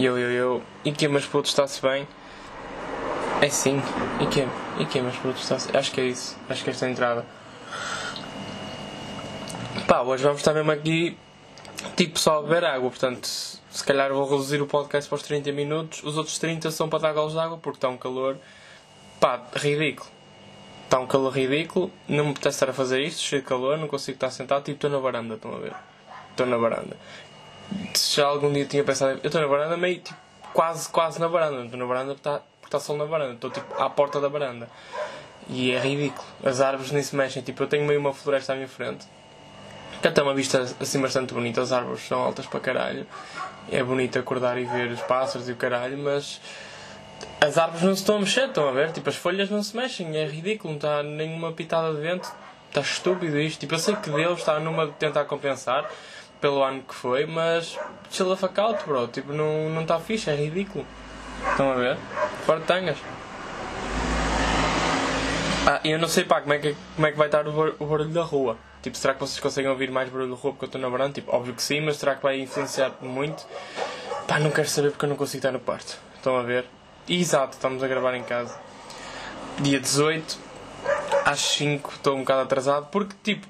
E eu, eu, eu. E que mas puto está-se bem? É sim. E que E que mas puto está-se Acho que é isso. Acho que esta é a entrada. Pá, hoje vamos estar mesmo aqui. Tipo, só a beber água. Portanto, se calhar vou reduzir o podcast para os 30 minutos. Os outros 30 são para dar golos de água porque está um calor. Pá, ridículo. Está um calor ridículo. Não me apetece estar a fazer isto. Cheio de calor. Não consigo estar sentado. Tipo, estou na varanda. Estão a ver? Estou na varanda já algum dia tinha pensado. Eu estou na varanda meio tipo, quase, quase na varanda. Estou na varanda porque está, está sol na varanda. Estou tipo à porta da varanda. E é ridículo. As árvores nem se mexem. Tipo, eu tenho meio uma floresta à minha frente. Que até uma vista assim bastante bonita. As árvores são altas para caralho. É bonito acordar e ver os pássaros e o caralho, mas as árvores não se estão a mexer, estão a ver? Tipo, as folhas não se mexem. É ridículo. Não está nenhuma pitada de vento. Está estúpido isto. Tipo, eu sei que Deus está numa de tentar compensar pelo ano que foi, mas chill the fuck out, bro. Tipo, não está não tá fixe, é ridículo. Estão a ver? Fora de tangas. Ah, eu não sei pá, como é que, como é que vai estar o, o barulho da rua. Tipo, será que vocês conseguem ouvir mais barulho da rua porque eu estou na varanda? Tipo, óbvio que sim, mas será que vai influenciar muito? Pá, não quero saber porque eu não consigo estar no quarto. Estão a ver? Exato, estamos a gravar em casa. Dia 18, às 5, estou um bocado atrasado porque, tipo,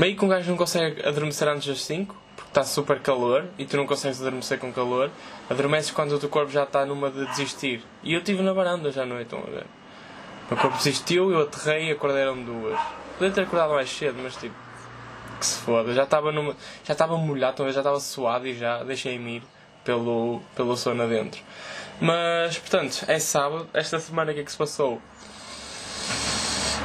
Meio que um gajo não consegue adormecer antes das 5, porque está super calor e tu não consegues adormecer com calor. Adormeces quando o teu corpo já está numa de desistir. E eu estive na varanda já à noite, estão a ver? O meu corpo desistiu, eu aterrei e acordaram duas. Podia ter acordado mais cedo, mas tipo, que se foda. Já estava numa, já estava molhado, já estava suado e já deixei-me ir pelo, pelo sono adentro. Mas, portanto, é sábado. Esta semana o que é que se passou?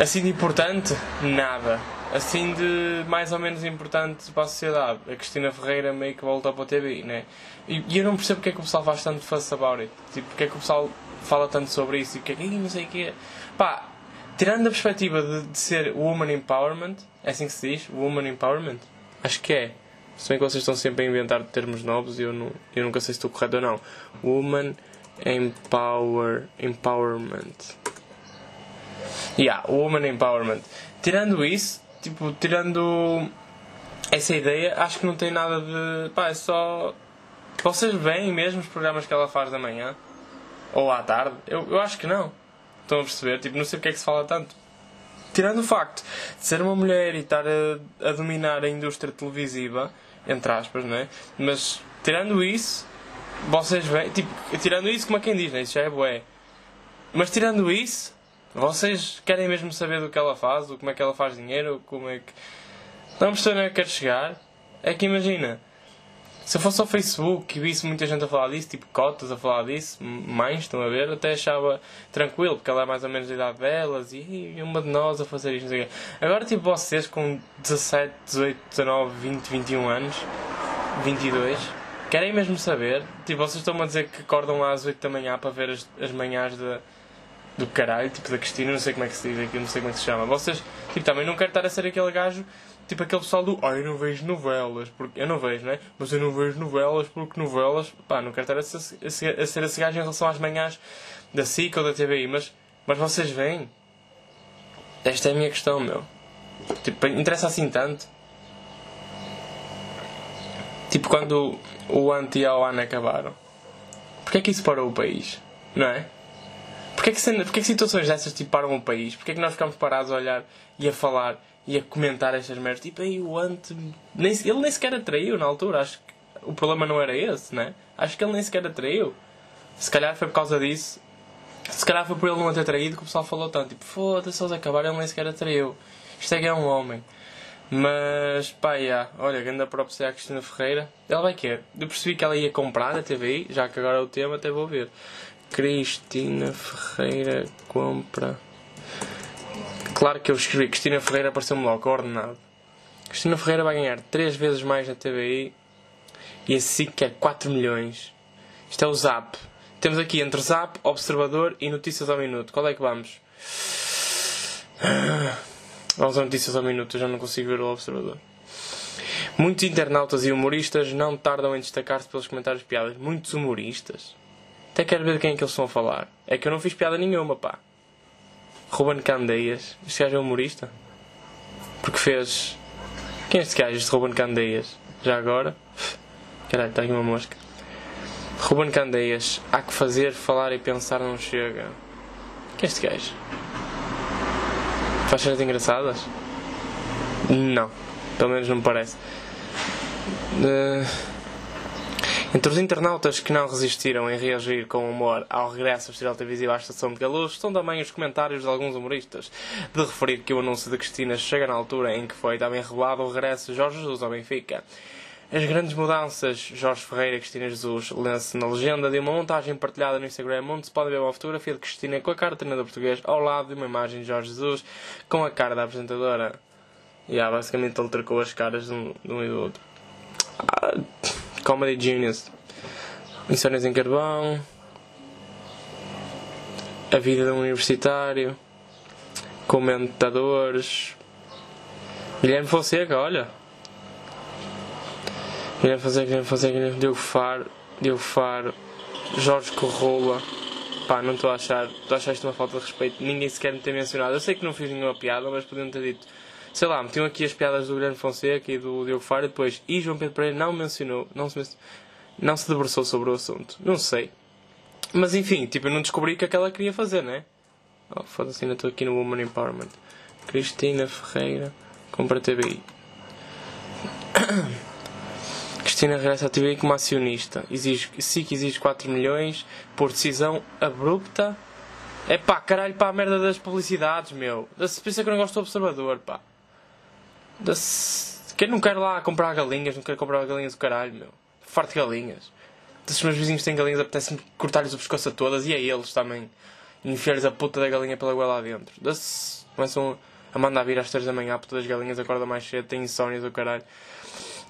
Assim de importante? Nada assim de mais ou menos importante para a sociedade. A Cristina Ferreira meio que voltou para a TV, né? E, e, eu não percebo porque é que o pessoal faz tanto fuss about it. Tipo, porque é que o pessoal fala tanto sobre isso e porque é que não sei o que é. Pá, tirando a perspectiva de, de, ser woman empowerment, é assim que se diz? Woman empowerment? Acho que é. Se bem que vocês estão sempre a inventar termos novos e eu, não, eu nunca sei se estou correto ou não. Woman empower, empowerment. Yeah, woman empowerment. Tirando isso, tipo, tirando essa ideia, acho que não tem nada de. pá, é só. Vocês veem mesmo os programas que ela faz da manhã? Ou à tarde? Eu, eu acho que não. Estão a perceber? Tipo, não sei porque é que se fala tanto. Tirando o facto de ser uma mulher e estar a, a dominar a indústria televisiva, entre aspas, não é? Mas, tirando isso, vocês veem. Tipo, tirando isso, como é quem diz, né? Isso já é bué. Mas, tirando isso, vocês querem mesmo saber do que ela faz, do como é que ela faz dinheiro, como é que. Não percebem onde é que quer chegar? É que imagina, se eu fosse ao Facebook e visse muita gente a falar disso, tipo cotas a falar disso, mães, estão a ver, até achava tranquilo, porque ela é mais ou menos da idade delas e uma de nós a fazer isto. Agora, tipo, vocês com 17, 18, 19, 20, 21 anos, 22, querem mesmo saber? Tipo, vocês estão-me a dizer que acordam às 8 da manhã para ver as, as manhãs de do caralho, tipo da Cristina, não sei como é que se diz aqui, não sei como é que se chama. Vocês, tipo, também não quero estar a ser aquele gajo, tipo aquele pessoal do, ai, eu não vejo novelas, porque eu não vejo, né? Mas eu não vejo novelas porque novelas, pá, não quero estar a ser, a ser, a ser esse gajo em relação às manhãs da SIC ou da TVI, mas, mas vocês veem. Esta é a minha questão, meu. Tipo, interessa assim tanto. Tipo, quando o Ant e a Oana acabaram. Porquê é que isso parou o país? Não é? Porquê que, porquê que situações dessas tipo, param o país? Porquê que nós ficamos parados a olhar e a falar e a comentar estas merdas? Tipo, aí o Ant. Ele nem sequer atraiu na altura. Acho que o problema não era esse, né? Acho que ele nem sequer atraiu. Se calhar foi por causa disso. Se calhar foi por ele não ter traído que o pessoal falou tanto. Tipo, foda-se, eles acabaram, ele nem sequer atraiu. Isto é que é um homem. Mas, pá, yeah. olha, grande própria a Cristina Ferreira. Ela vai querer. Eu percebi que ela ia comprar a TVI, já que agora é o tema, até vou ver. Cristina Ferreira compra. Claro que eu escrevi Cristina Ferreira apareceu-me logo ordenado. Cristina Ferreira vai ganhar 3 vezes mais na TVI e a SIC quer 4 milhões. Isto é o Zap. Temos aqui entre Zap, Observador e Notícias ao Minuto. Qual é que vamos? Vamos a Notícias ao Minuto, eu já não consigo ver o Observador. Muitos internautas e humoristas não tardam em destacar-se pelos comentários piadas. Muitos humoristas? Até quero ver de quem é que eles estão a falar. É que eu não fiz piada nenhuma, pá. Ruben Candeias. Este gajo é humorista? Porque fez. Quem é este gajo, este Ruben Candeias? Já agora? Caralho, está aqui uma mosca. Ruben Candeias, há que fazer, falar e pensar não chega. Que é este gajo? Faz cenas engraçadas? Não, pelo menos não me parece. Uh, entre os internautas que não resistiram em reagir com humor ao regresso ao Festival Televisivo à Estação de Galuz estão também os comentários de alguns humoristas, de referir que o anúncio de Cristina chega na altura em que foi também revelado o regresso de Jorge Jesus ao Benfica. As grandes mudanças, Jorge Ferreira e Cristina Jesus, lê-se na legenda de uma montagem partilhada no Instagram, onde se pode ver uma fotografia de Cristina com a cara do treinador português ao lado de uma imagem de Jorge Jesus com a cara da apresentadora. E yeah, basicamente ele trocou as caras de um, de um e do outro. Ah, Comedy Genius. Missões em Carvão. A vida de um universitário. Comentadores. Guilherme Fonseca, olha. Guilherme Fonseca, Guilherme Fonseca, Guilherme Diogo Faro, Diogo Faro, Jorge Corrola. Pá, não estou a achar. Estou a achar isto uma falta de respeito. Ninguém sequer me tem mencionado. Eu sei que não fiz nenhuma piada, mas podiam ter dito. Sei lá, metiam aqui as piadas do Guilherme Fonseca e do Diogo Faro e depois. E João Pedro Pereira não mencionou. Não se, não se debruçou sobre o assunto. Não sei. Mas enfim, tipo, eu não descobri o que aquela queria fazer, né? Oh, foda-se, ainda estou aqui no Woman Empowerment. Cristina Ferreira, compra TBI. Cristina regressa à TVI como acionista. Exige, SIC exige 4 milhões por decisão abrupta. É pá, caralho, pá, a merda das publicidades, meu. Pensa que eu não gosto do observador, pá. Quem não quer lá comprar galinhas, não quer comprar galinhas do caralho, meu. Farto de galinhas. Se os meus vizinhos têm galinhas, apetece-me cortar-lhes o pescoço a todas e a eles também. Enfiar-lhes a puta da galinha pela goela lá dentro. Da-se. Começam a mandar vir às 3 da manhã, puta das galinhas, acorda mais cedo, tem insónias do caralho.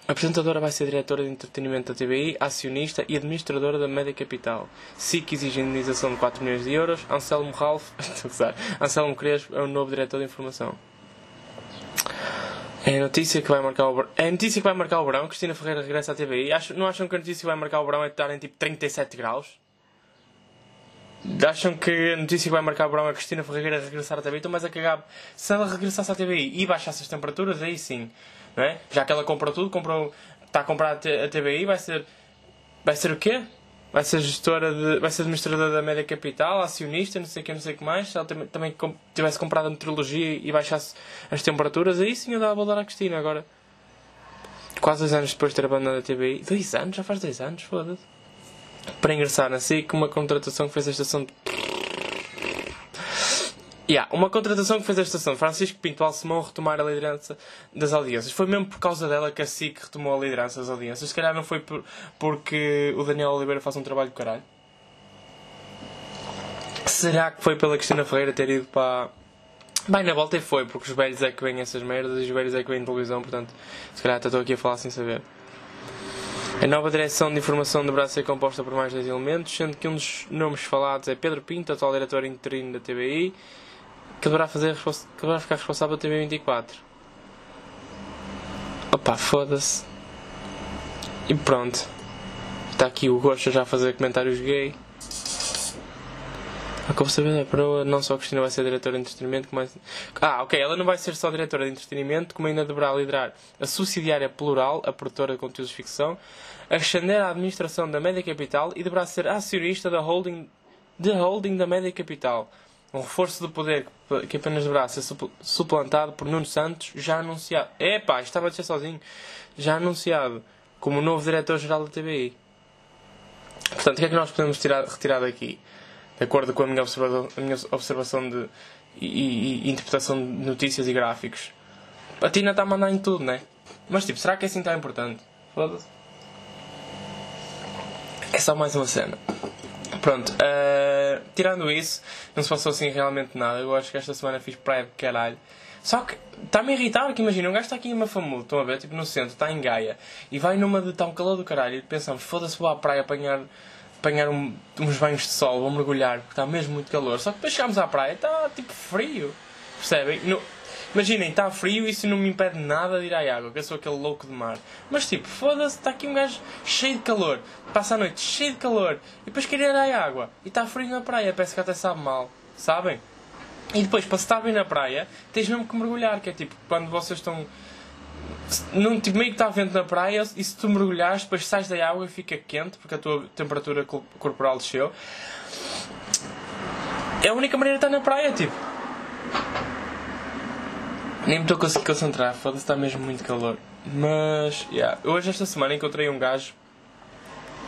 A apresentadora vai ser diretora de entretenimento da TVI, acionista e administradora da Média Capital. SIC exige indenização de 4 milhões de euros. Anselmo Ralph, Anselmo Crespo é o novo diretor de informação. É a notícia que vai marcar o É a notícia que vai marcar o verão. Cristina Ferreira regressa à TVI. Acho, não acham que a notícia que vai marcar o verão é estar em tipo 37 graus? Acham que a notícia que vai marcar o verão é Cristina Ferreira regressar à TVI? Estão mais a cagar. Se ela regressasse à TVI e baixasse as temperaturas, aí sim não é? Já que ela comprou tudo, comprou, está a comprar a TBI, vai ser. Vai ser o quê? Vai ser gestora de. Vai ser administradora da média capital, acionista, não sei o que, não sei o que mais. Se ela também, também tivesse comprado a meteorologia e baixasse as temperaturas, aí sim eu dava a dar à Cristina agora. Quase dois anos depois de ter abandonado a TBI. Dois anos? Já faz dois anos, foda-se. Para ingressar na SIC, uma contratação que fez a estação de Yeah, uma contratação que fez a estação Francisco Pinto Alcemão retomar a liderança das audiências. Foi mesmo por causa dela que a SIC retomou a liderança das audiências. Se calhar não foi por, porque o Daniel Oliveira faz um trabalho de caralho. Será que foi pela Cristina Ferreira ter ido para. Bem, na volta foi, porque os velhos é que vêm essas merdas e os velhos é que vêm televisão, portanto, se calhar até estou aqui a falar sem saber. A nova direção de informação deverá ser composta por mais dois elementos, sendo que um dos nomes falados é Pedro Pinto, atual diretor interino da TBI, que deverá, fazer, que deverá ficar responsável pelo TV24. Opa, foda-se. E pronto. Está aqui o Gosto já a fazer comentários gay. A como saber a proa, não só a Cristina vai ser diretora de entretenimento, como Ah, ok, ela não vai ser só diretora de entretenimento, como ainda deverá liderar a subsidiária plural, a produtora de conteúdos de ficção, ascender à administração da Média Capital e deverá ser acionista da holding, holding da Média Capital um reforço do poder que apenas deverá ser suplantado por Nuno Santos, já anunciado. Epá, estava a dizer sozinho. Já anunciado como novo diretor-geral da TBI. Portanto, o que é que nós podemos tirar, retirar daqui? De acordo com a minha, a minha observação de, e, e, e, interpretação de notícias e gráficos. A Tina está a mandar em tudo, né? Mas tipo, será que é assim tão importante? Foda-se. É só mais uma cena. Pronto, uh, tirando isso, não se passou assim realmente nada. Eu acho que esta semana fiz praia de caralho. Só que está-me a irritar, porque imagina, um gajo está aqui em Mafamudo, estão a ver, tipo no centro, está em Gaia, e vai numa de tão calor do caralho, e pensamos, foda-se, vou à praia apanhar, apanhar um, uns banhos de sol, vou mergulhar, porque está mesmo muito calor. Só que depois chegamos à praia, está tipo frio, percebem? No, Imaginem, está frio e isso não me impede nada de ir à água, que eu sou aquele louco de mar. Mas tipo, foda-se, está aqui um gajo cheio de calor, passa a noite cheio de calor, e depois quer ir à água, e está frio na praia, parece que até sabe mal, sabem? E depois, para estar bem na praia, tens mesmo que mergulhar, que é tipo, quando vocês estão não, tipo, meio que está vento na praia e se tu mergulhares, depois sais da água e fica quente porque a tua temperatura corporal desceu. É a única maneira de estar na praia, tipo. Nem me estou a conseguir concentrar, foda-se, está mesmo muito calor. Mas, yeah. hoje, esta semana, encontrei um gajo,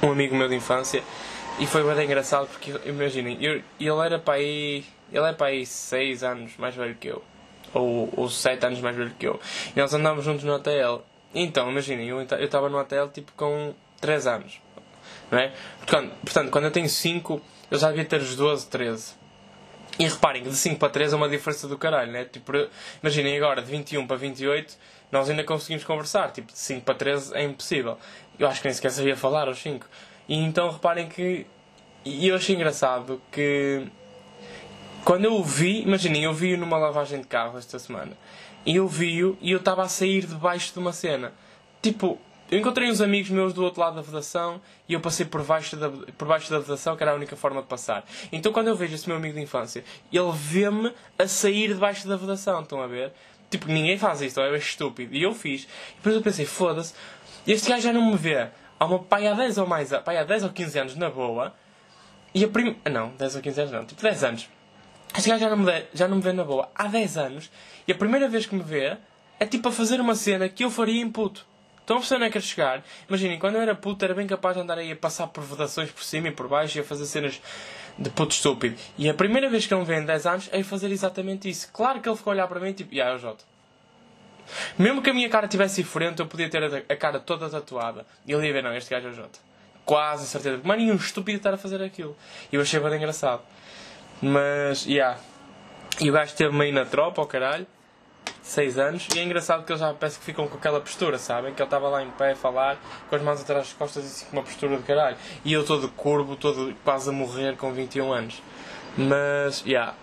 um amigo meu de infância, e foi bem engraçado porque, imaginem, ele era para aí. Ele é para aí 6 anos mais velho que eu ou, ou 7 anos mais velho que eu. E nós andávamos juntos no ATL. Então, imaginem, eu estava no ATL tipo com 3 anos. Não é? Portanto, portanto, quando eu tenho 5, eu já devia ter os 12, 13. E reparem que de 5 para 3 é uma diferença do caralho, né? Tipo, imaginem agora, de 21 para 28, nós ainda conseguimos conversar. Tipo, de 5 para 13 é impossível. Eu acho que nem sequer sabia falar aos 5. E então reparem que. E eu achei engraçado que quando eu o vi, imaginem, eu vi-o numa lavagem de carro esta semana. E eu vi-o e eu estava a sair debaixo de uma cena. Tipo, eu encontrei uns amigos meus do outro lado da vedação e eu passei por baixo da, por baixo da vedação, que era a única forma de passar. Então quando eu vejo esse meu amigo de infância, ele vê-me a sair debaixo da vedação, estão a ver? Tipo, ninguém faz isto, é estúpido. E eu fiz. E depois eu pensei, foda-se, este gajo já não me vê há uma pai há 10 ou mais, pai há 10 ou 15 anos na boa. E a prim... Não, 10 ou 15 anos não, tipo 10 anos. Este gajo já não, me vê, já não me vê na boa há 10 anos e a primeira vez que me vê é tipo a fazer uma cena que eu faria em puto. Estão a perceber onde é que chegar? Imaginem, quando eu era puto era bem capaz de andar aí a passar por vedações por cima e por baixo e a fazer cenas de puto estúpido. E a primeira vez que ele me vê em 10 anos é fazer exatamente isso. Claro que ele ficou a olhar para mim e tipo, yeah, é o Jota. Mesmo que a minha cara tivesse diferente, eu podia ter a, cara toda tatuada. E ele ia ver, não, este gajo é o Jota. Quase a certeza. Mas nenhum estúpido estar a fazer aquilo. E eu achei bem engraçado. Mas, yeah. E o gajo esteve meio na tropa, ao caralho. 6 anos. E é engraçado que eles já parece que ficam com aquela postura, sabem? Que ele estava lá em pé a falar, com as mãos atrás das costas e assim com uma postura de caralho. E eu todo curvo, todo quase a morrer com 21 anos. Mas, yeah.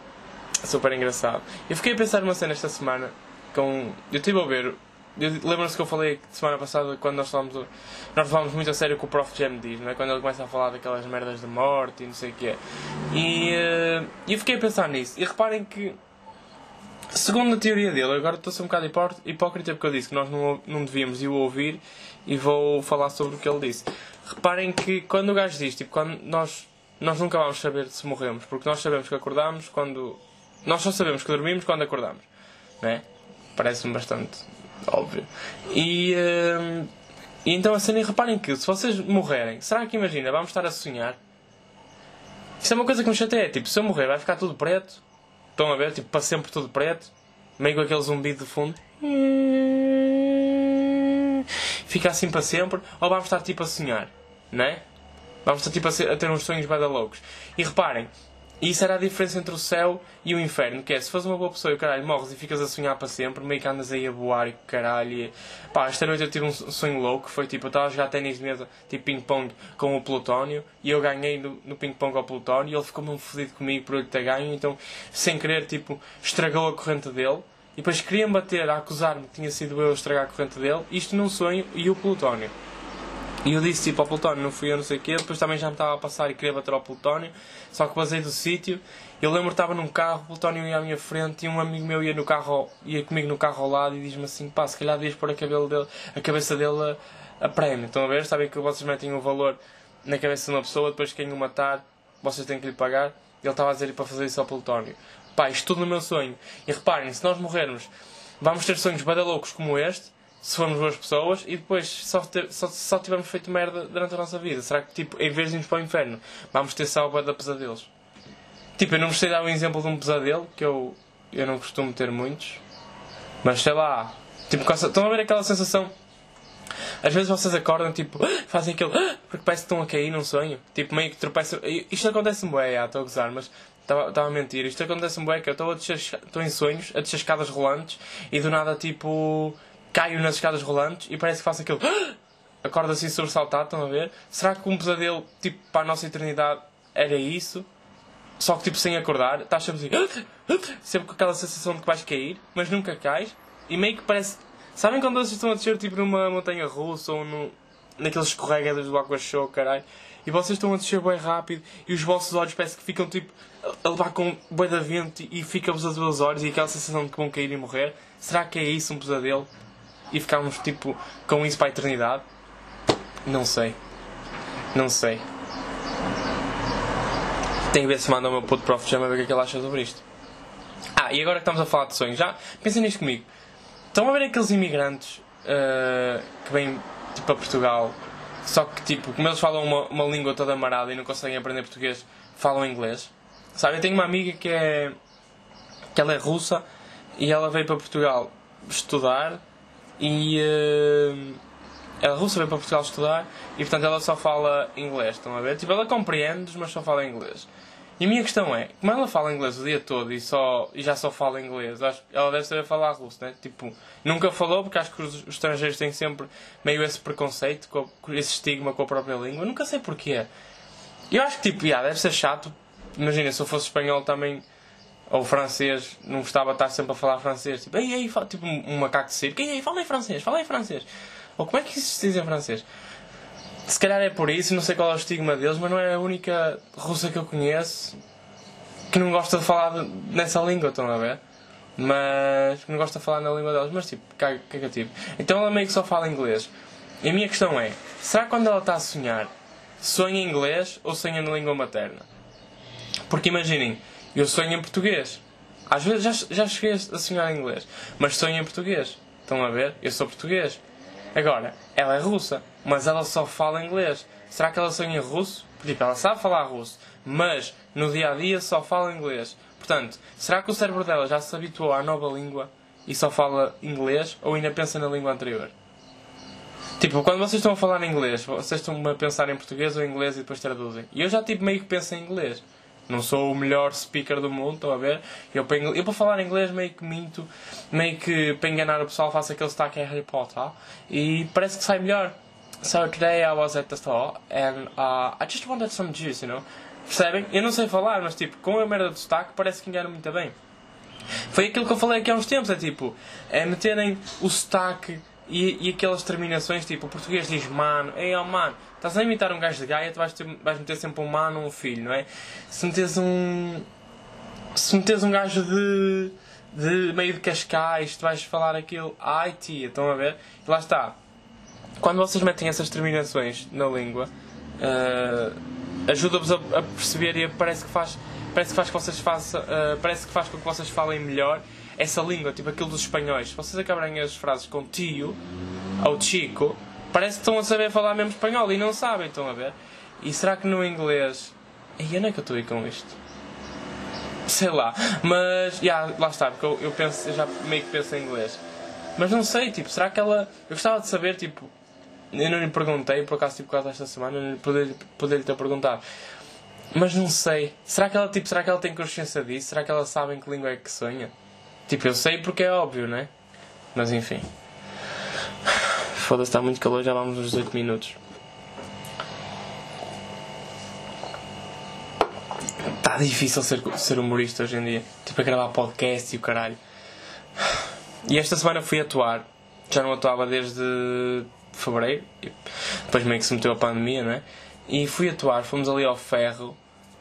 Super engraçado. Eu fiquei a pensar numa cena esta semana. Com... Eu estive a ver Lembram-se que eu falei semana passada quando nós falamos nós falamos muito a sério com o Prof. Jam diz, não é? quando ele começa a falar daquelas merdas de morte e não sei o que é. E uh, eu fiquei a pensar nisso. E reparem que, segundo a teoria dele, agora estou a ser um bocado hipócrita porque eu disse que nós não, não devíamos ir ouvir e vou falar sobre o que ele disse. Reparem que quando o gajo diz, tipo, quando nós, nós nunca vamos saber se morremos, porque nós sabemos que acordamos quando. Nós só sabemos que dormimos quando acordamos, não é? Parece-me bastante óbvio. E, uh, e então a cena, reparem que se vocês morrerem, será que imagina, vamos estar a sonhar? Isso é uma coisa que me chateia. Tipo, se eu morrer, vai ficar tudo preto. Estão a ver? Tipo, para sempre tudo preto. Meio com aquele zumbido de fundo. Fica assim para sempre. Ou vamos estar tipo a sonhar, não é? Vamos estar tipo a, ter uns sonhos bada loucos. E reparem, e isso era a diferença entre o céu e o inferno, que é, se fores uma boa pessoa e caralho, morres e ficas a sonhar para sempre, meio que andas aí a voar e caralho. E, pá, esta noite eu tive um sonho louco, foi tipo, eu estava a jogar ténis de mesa, tipo ping-pong com o Plutónio, e eu ganhei no, no ping-pong ao Plutónio, e ele ficou mesmo fodido comigo por ele ter ganho, então, sem querer, tipo, estragou a corrente dele, e depois queria-me bater a acusar-me que tinha sido eu a estragar a corrente dele, isto num sonho, e o Plutónio. E eu disse tipo ao Plutónio, não fui eu, não sei o quê. Depois também já me estava a passar e queria bater ao Plutónio. Só que basei do sítio. Eu lembro que estava num carro, o Plutónio ia à minha frente e um amigo meu ia, no carro, ia comigo no carro ao lado e diz-me assim: pá, se calhar devias pôr a, cabelo dele, a cabeça dele a, a prémio. Estão a ver? Sabem que vocês metem o um valor na cabeça de uma pessoa, depois quem o matar, vocês têm que lhe pagar. Ele estava a dizer para fazer isso ao Plutónio. Pá, isto tudo no meu sonho. E reparem, se nós morrermos, vamos ter sonhos badaloucos como este se formos boas pessoas e depois só, só, só tivermos feito merda durante a nossa vida? Será que, tipo, em vez de irmos para o inferno, vamos ter salva da pesadelos? Tipo, eu não gostei de dar um exemplo de um pesadelo, que eu, eu não costumo ter muitos, mas sei lá, tipo, estão a ver aquela sensação? Às vezes vocês acordam, tipo, fazem aquele, porque parece que estão a cair num sonho, tipo, meio que tropeçam. Isto acontece-me, bué, estou a gozar, mas estava a mentir. Isto acontece-me, bué, que eu estou em sonhos, a descer escadas rolantes e do nada, tipo caio nas escadas rolantes e parece que faço aquilo. Acordo assim sobressaltado, estão a ver? Será que um pesadelo, tipo, para a nossa eternidade era isso? Só que, tipo, sem acordar, estás sempre assim. Sempre com aquela sensação de que vais cair, mas nunca cais. E meio que parece. Sabem quando vocês estão a descer, tipo, numa montanha russa ou no, naqueles escorregadas do Aqua Show, caralho? E vocês estão a descer bem rápido e os vossos olhos parece que ficam, tipo, a levar com boi da vento e fica-vos a dois olhos e aquela sensação de que vão cair e morrer. Será que é isso um pesadelo? E ficarmos tipo com isso para a eternidade? Não sei. Não sei. Tenho que ver se manda o meu puto prof chama ver o que é que ele acha sobre isto. Ah, e agora que estamos a falar de sonhos, já pensem nisto comigo. Estão a ver aqueles imigrantes uh, que vêm tipo, a Portugal, só que tipo, como eles falam uma, uma língua toda amarada e não conseguem aprender português, falam inglês. Sabe, eu tenho uma amiga que é. que ela é russa e ela veio para Portugal estudar e. Uh, ela russa veio para Portugal estudar e portanto ela só fala inglês, estão a ver? Tipo, ela compreende, mas só fala inglês. E a minha questão é, como ela fala inglês o dia todo e, só, e já só fala inglês, acho, ela deve saber falar russo, né? Tipo, nunca falou porque acho que os estrangeiros têm sempre meio esse preconceito, com, esse estigma com a própria língua. Nunca sei porquê. Eu acho que, tipo, yeah, deve ser chato. Imagina, se eu fosse espanhol também, ou francês, não gostava de estar sempre a falar francês. Tipo, ei, ei, tipo um macaco de circo, ei, ei, fala em francês, fala em francês. Ou como é que isso se diz em francês? Se calhar é por isso, não sei qual é o estigma deles, mas não é a única russa que eu conheço que não gosta de falar nessa língua, estão a ver? Mas que não gosta de falar na língua deles, mas tipo, cagativo. Então ela meio que só fala inglês. E a minha questão é: será que quando ela está a sonhar, sonha em inglês ou sonha na língua materna? Porque imaginem, eu sonho em português. Às vezes já, já cheguei a sonhar em inglês, mas sonho em português. Estão a ver? Eu sou português. Agora, ela é russa, mas ela só fala inglês. Será que ela sonha em russo? Tipo, ela sabe falar russo, mas no dia a dia só fala inglês. Portanto, será que o cérebro dela já se habituou à nova língua e só fala inglês ou ainda pensa na língua anterior? Tipo, quando vocês estão a falar inglês, vocês estão a pensar em português ou inglês e depois traduzem. E eu já tipo meio que penso em inglês. Não sou o melhor speaker do mundo, estão a ver? Eu para, eu para falar inglês meio que minto, meio que para enganar o pessoal faço aquele sotaque em Harry Potter e parece que sai melhor. So today I was at the store and uh, I just wanted some juice, you know? Percebem? Eu não sei falar, mas tipo, com a merda do sotaque parece que engana muito bem. Foi aquilo que eu falei aqui há uns tempos, é tipo, é meterem o sotaque e, e aquelas terminações, tipo, o português diz mano, ei, oh mano, estás a imitar um gajo de Gaia, tu vais, ter, vais meter sempre um mano ou um filho, não é? Se meteres um. Se meteres um gajo de. de meio de Cascais, tu vais falar aquilo, ai tia, estão a ver? E lá está. Quando vocês metem essas terminações na língua, uh, ajuda-vos a, a, perceber e parece que faz. Parece que faz que vocês façam, uh, parece que faz com que vocês falem melhor essa língua, tipo aquilo dos espanhóis. Se vocês acabarem as frases com tio ou chico, parece que estão a saber falar mesmo espanhol e não sabem, estão a ver? E será que no inglês. E onde é que eu estou aí com isto? Sei lá, mas. Yeah, lá está, porque eu, eu, penso, eu já meio que penso em inglês. Mas não sei, tipo, será que ela. Eu gostava de saber, tipo. Eu não lhe perguntei, por acaso, tipo, quase esta semana, poder, poder ter perguntado. Mas não sei. Será que ela, tipo, será que ela tem consciência disso? Será que ela sabe em que língua é que sonha? Tipo, eu sei porque é óbvio, né? Mas enfim. Foda-se, está muito calor, já vamos uns 18 minutos. Está difícil ser, ser humorista hoje em dia. Tipo, a gravar podcast e o caralho. E esta semana fui atuar. Já não atuava desde fevereiro. Depois meio que se meteu a pandemia, não é? E fui atuar, fomos ali ao ferro.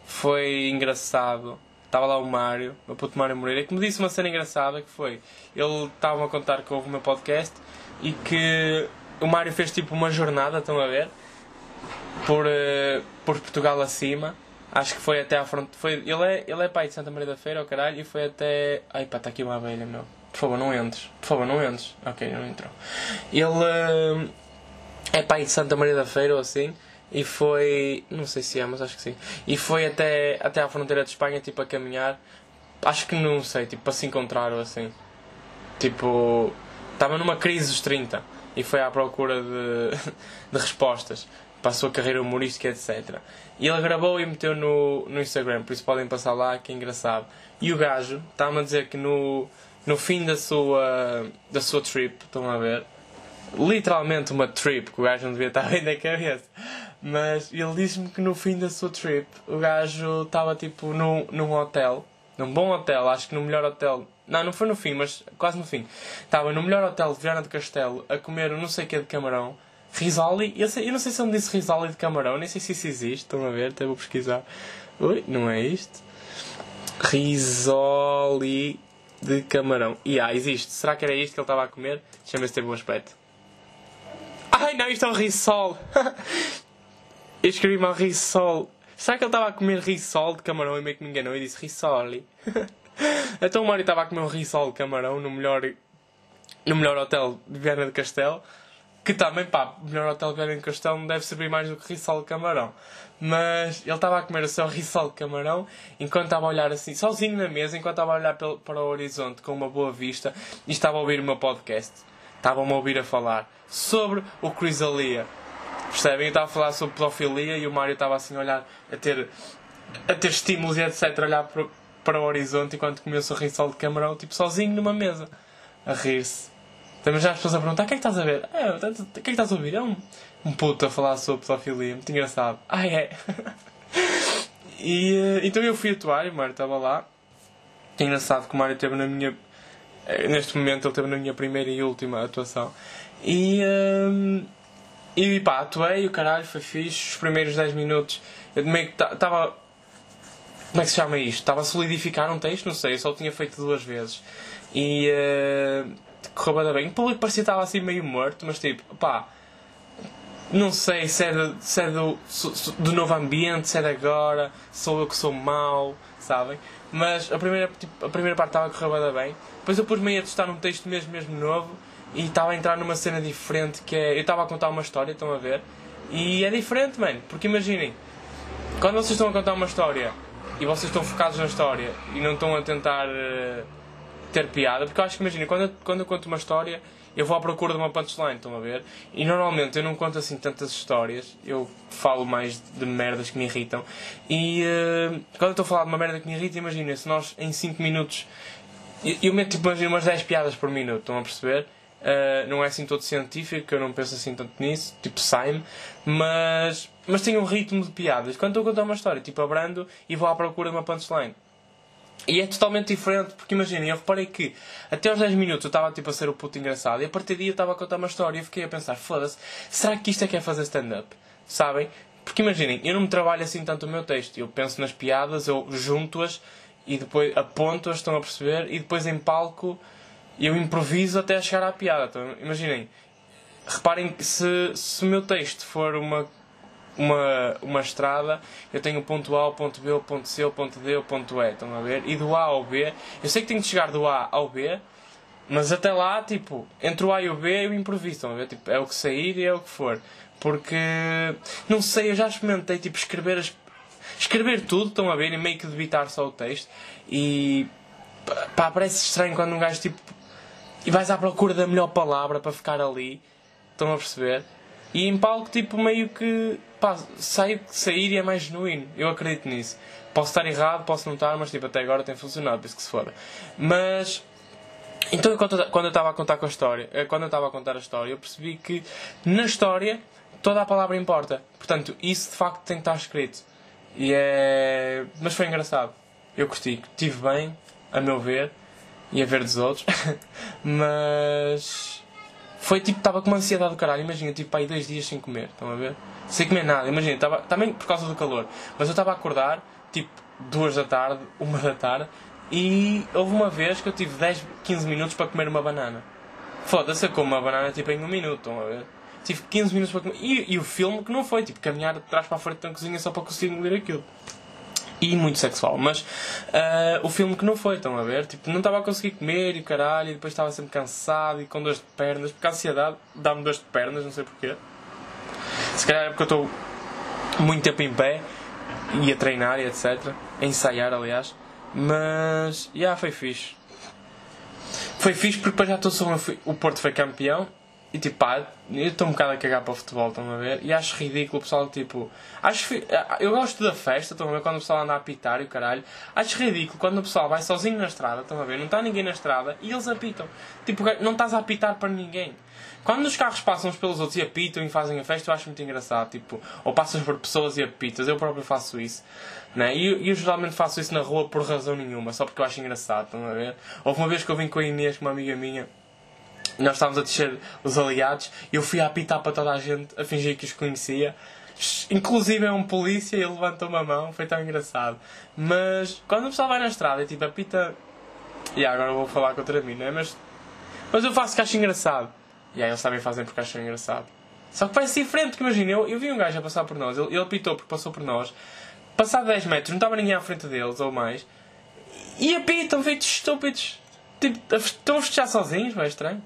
Foi engraçado estava lá o Mário, o puto Mário Moreira, que me disse uma cena engraçada que foi, ele estava a contar que houve o meu podcast e que o Mário fez tipo uma jornada, estão a ver? Por, uh, por Portugal acima. Acho que foi até à fronte. Foi, ele, é, ele é pai de Santa Maria da Feira, o caralho, e foi até. Ai pá, está aqui uma abelha, meu. Por favor, não entres. Por favor, não entres. Ok, não entrou. Ele uh, é pai de Santa Maria da Feira ou assim e foi. Não sei se é, mas acho que sim. E foi até, até à fronteira de Espanha, tipo, a caminhar. Acho que não sei, tipo, para se encontrar ou assim. Tipo. Estava numa crise dos 30 e foi à procura de, de respostas para a sua carreira humorística, etc. E ele gravou e meteu no, no Instagram, por isso podem passar lá, que é engraçado. E o gajo estava a dizer que no, no fim da sua, da sua trip, estão a ver, literalmente uma trip, que o gajo não devia estar bem na cabeça. Mas ele disse-me que no fim da sua trip o gajo estava tipo num, num hotel, num bom hotel, acho que no melhor hotel. Não, não foi no fim, mas quase no fim. Estava no melhor hotel de Viana do Castelo a comer um não sei o que de camarão. Risoli, eu, sei, eu não sei se ele disse risoli de camarão, nem sei se isso existe, estão a ver, até vou pesquisar. Ui, não é isto? Risoli de camarão. E ah, existe. Será que era isto que ele estava a comer? Deixa-me ver se teve um aspecto. Ai não, isto é um rissol! Eu escrevi mal rissol. Será que ele estava a comer rissol de camarão e meio que me enganou e disse rissoli? então o Mário estava a comer um rissol de camarão no melhor, no melhor hotel de Viana do Castelo. Que também, pá, o melhor hotel de Viana do Castelo não deve servir mais do que rissol de camarão. Mas ele estava a comer o seu rissol de camarão enquanto estava a olhar assim, sozinho na mesa, enquanto estava a olhar para o horizonte com uma boa vista e estava a ouvir o meu podcast. Estavam-me a ouvir a falar sobre o Crisalia Percebem? Eu estava a falar sobre pedofilia e o Mário estava assim a olhar, a ter, a ter estímulos e etc. a olhar para, para o horizonte enquanto comia o seu rissol de camarão, tipo sozinho numa mesa, a rir-se. Também já as pessoas a perguntar: o que é que estás a ver? É, o que é que estás a ouvir? É um, um puto a falar sobre pedofilia, muito engraçado. Ah, é? e uh, então eu fui atuar e o Mário estava lá. Engraçado que o Mário teve na minha. Eh, neste momento ele teve na minha primeira e última atuação. E. Uh, e pá, atuei, o caralho, foi fixe. Os primeiros 10 minutos eu meio que estava. Como é que se chama isto? Estava a solidificar um texto, não sei, eu só tinha feito duas vezes. E. Uh, correu bem. O público parecia que estava assim meio morto, mas tipo, pá. Não sei se é, do, se é do, do novo ambiente, se é de agora, sou eu que sou mau, sabem? Mas a primeira, tipo, a primeira parte estava a correr bem. Depois eu pus-me a testar um texto mesmo, mesmo novo e estava a entrar numa cena diferente que é. Eu estava a contar uma história, estão a ver? E é diferente, mano, porque imaginem, quando vocês estão a contar uma história e vocês estão focados na história e não estão a tentar uh, ter piada, porque eu acho que imaginem, quando eu, quando eu conto uma história, eu vou à procura de uma punchline, estão a ver? E normalmente eu não conto assim tantas histórias, eu falo mais de merdas que me irritam. E uh, quando eu estou a falar de uma merda que me irrita, imaginem, se nós em 5 minutos. Eu, eu meto tipo umas 10 piadas por minuto, estão a perceber? Uh, não é assim todo científico, eu não penso assim tanto nisso, tipo Saime, mas, mas tem um ritmo de piadas. Quando a contar uma história, tipo abrando e vou à procura de uma punchline. E é totalmente diferente, porque imaginem, eu reparei que até aos 10 minutos eu estava tipo a ser o puto engraçado e a partir daí eu estava a contar uma história e eu fiquei a pensar, foda-se, será que isto é que é fazer stand-up? Sabem? Porque imaginem, eu não me trabalho assim tanto o meu texto, eu penso nas piadas, eu junto-as e depois aponto-as, estão a perceber, e depois em palco eu improviso até chegar à piada. Então, imaginem, reparem que se, se o meu texto for uma, uma, uma estrada, eu tenho o ponto A, o ponto B, o ponto C, o ponto D, o ponto E. Estão a ver? E do A ao B, eu sei que tenho de chegar do A ao B, mas até lá, tipo, entre o A e o B eu improviso. Estão a ver? Tipo, é o que sair e é o que for. Porque, não sei, eu já experimentei, tipo, escrever as escrever tudo, estão a ver, e meio que debitar só o texto. E pá, parece estranho quando um gajo tipo e vais à procura da melhor palavra para ficar ali. Estão a perceber? E em palco, tipo, meio que. Pá, sai, sair e é mais genuíno. Eu acredito nisso. Posso estar errado, posso não estar, mas tipo, até agora tem funcionado, isso que se foda. Mas. Então, quando eu estava a contar com a história, eh, quando eu estava a contar a história, eu percebi que na história toda a palavra importa. Portanto, isso de facto tem que estar escrito. E é. Mas foi engraçado. Eu gostei. Estive bem, a meu ver e a ver dos outros. Mas foi tipo, estava com uma ansiedade do caralho. Imagina, tipo, aí dois dias sem comer, estão a ver? Sem comer nada, imagina, estava, também por causa do calor. Mas eu estava a acordar, tipo, duas da tarde, uma da tarde, e houve uma vez que eu tive 10, 15 minutos para comer uma banana. Foda-se, eu como uma banana tipo em um minuto, estão a ver? Tive 15 minutos para comer. E, e o filme que não foi, tipo, caminhar de trás para a frente da cozinha só para conseguir engolir aquilo e muito sexual. Mas uh, o filme que não foi, estão a ver? Tipo, não estava a conseguir comer e caralho, e depois estava sempre cansado e com dores de pernas, porque a ansiedade dá-me dores de pernas, não sei porquê. Se calhar é porque eu estou muito tempo em pé e a treinar e etc. A ensaiar, aliás. Mas, já, yeah, foi fixe. Foi fixe porque depois já estou só. O Porto foi campeão e tipo, pá, eu estou um bocado a cagar para o futebol, estão a ver? E acho ridículo o pessoal, tipo. Acho, eu gosto da festa, estão a ver? Quando o pessoal anda a apitar e o caralho. Acho ridículo quando o pessoal vai sozinho na estrada, estão a ver? Não está ninguém na estrada e eles apitam. Tipo, não estás a apitar para ninguém. Quando os carros passam uns pelos outros e apitam e fazem a festa, eu acho muito engraçado. Tipo, ou passas por pessoas e apitas, eu próprio faço isso. Né? E eu, eu geralmente faço isso na rua por razão nenhuma, só porque eu acho engraçado, estão a ver? Houve uma vez que eu vim com a Inês, com uma amiga minha nós estávamos a descer os aliados e eu fui a apitar para toda a gente, a fingir que os conhecia. Inclusive é um polícia e ele levantou uma mão, foi tão engraçado. Mas quando o pessoal vai na estrada e tipo apita E agora vou falar contra mim, não é? Mas, mas eu faço que acho engraçado. E aí eles também fazem porque acham engraçado. Só que parece diferente, porque imagina, eu, eu vi um gajo a passar por nós, ele, ele apitou porque passou por nós, passado 10 metros, não estava ninguém à frente deles ou mais, e apitam, feitos estúpidos. Tipo, estão a festejar sozinhos, é estranho.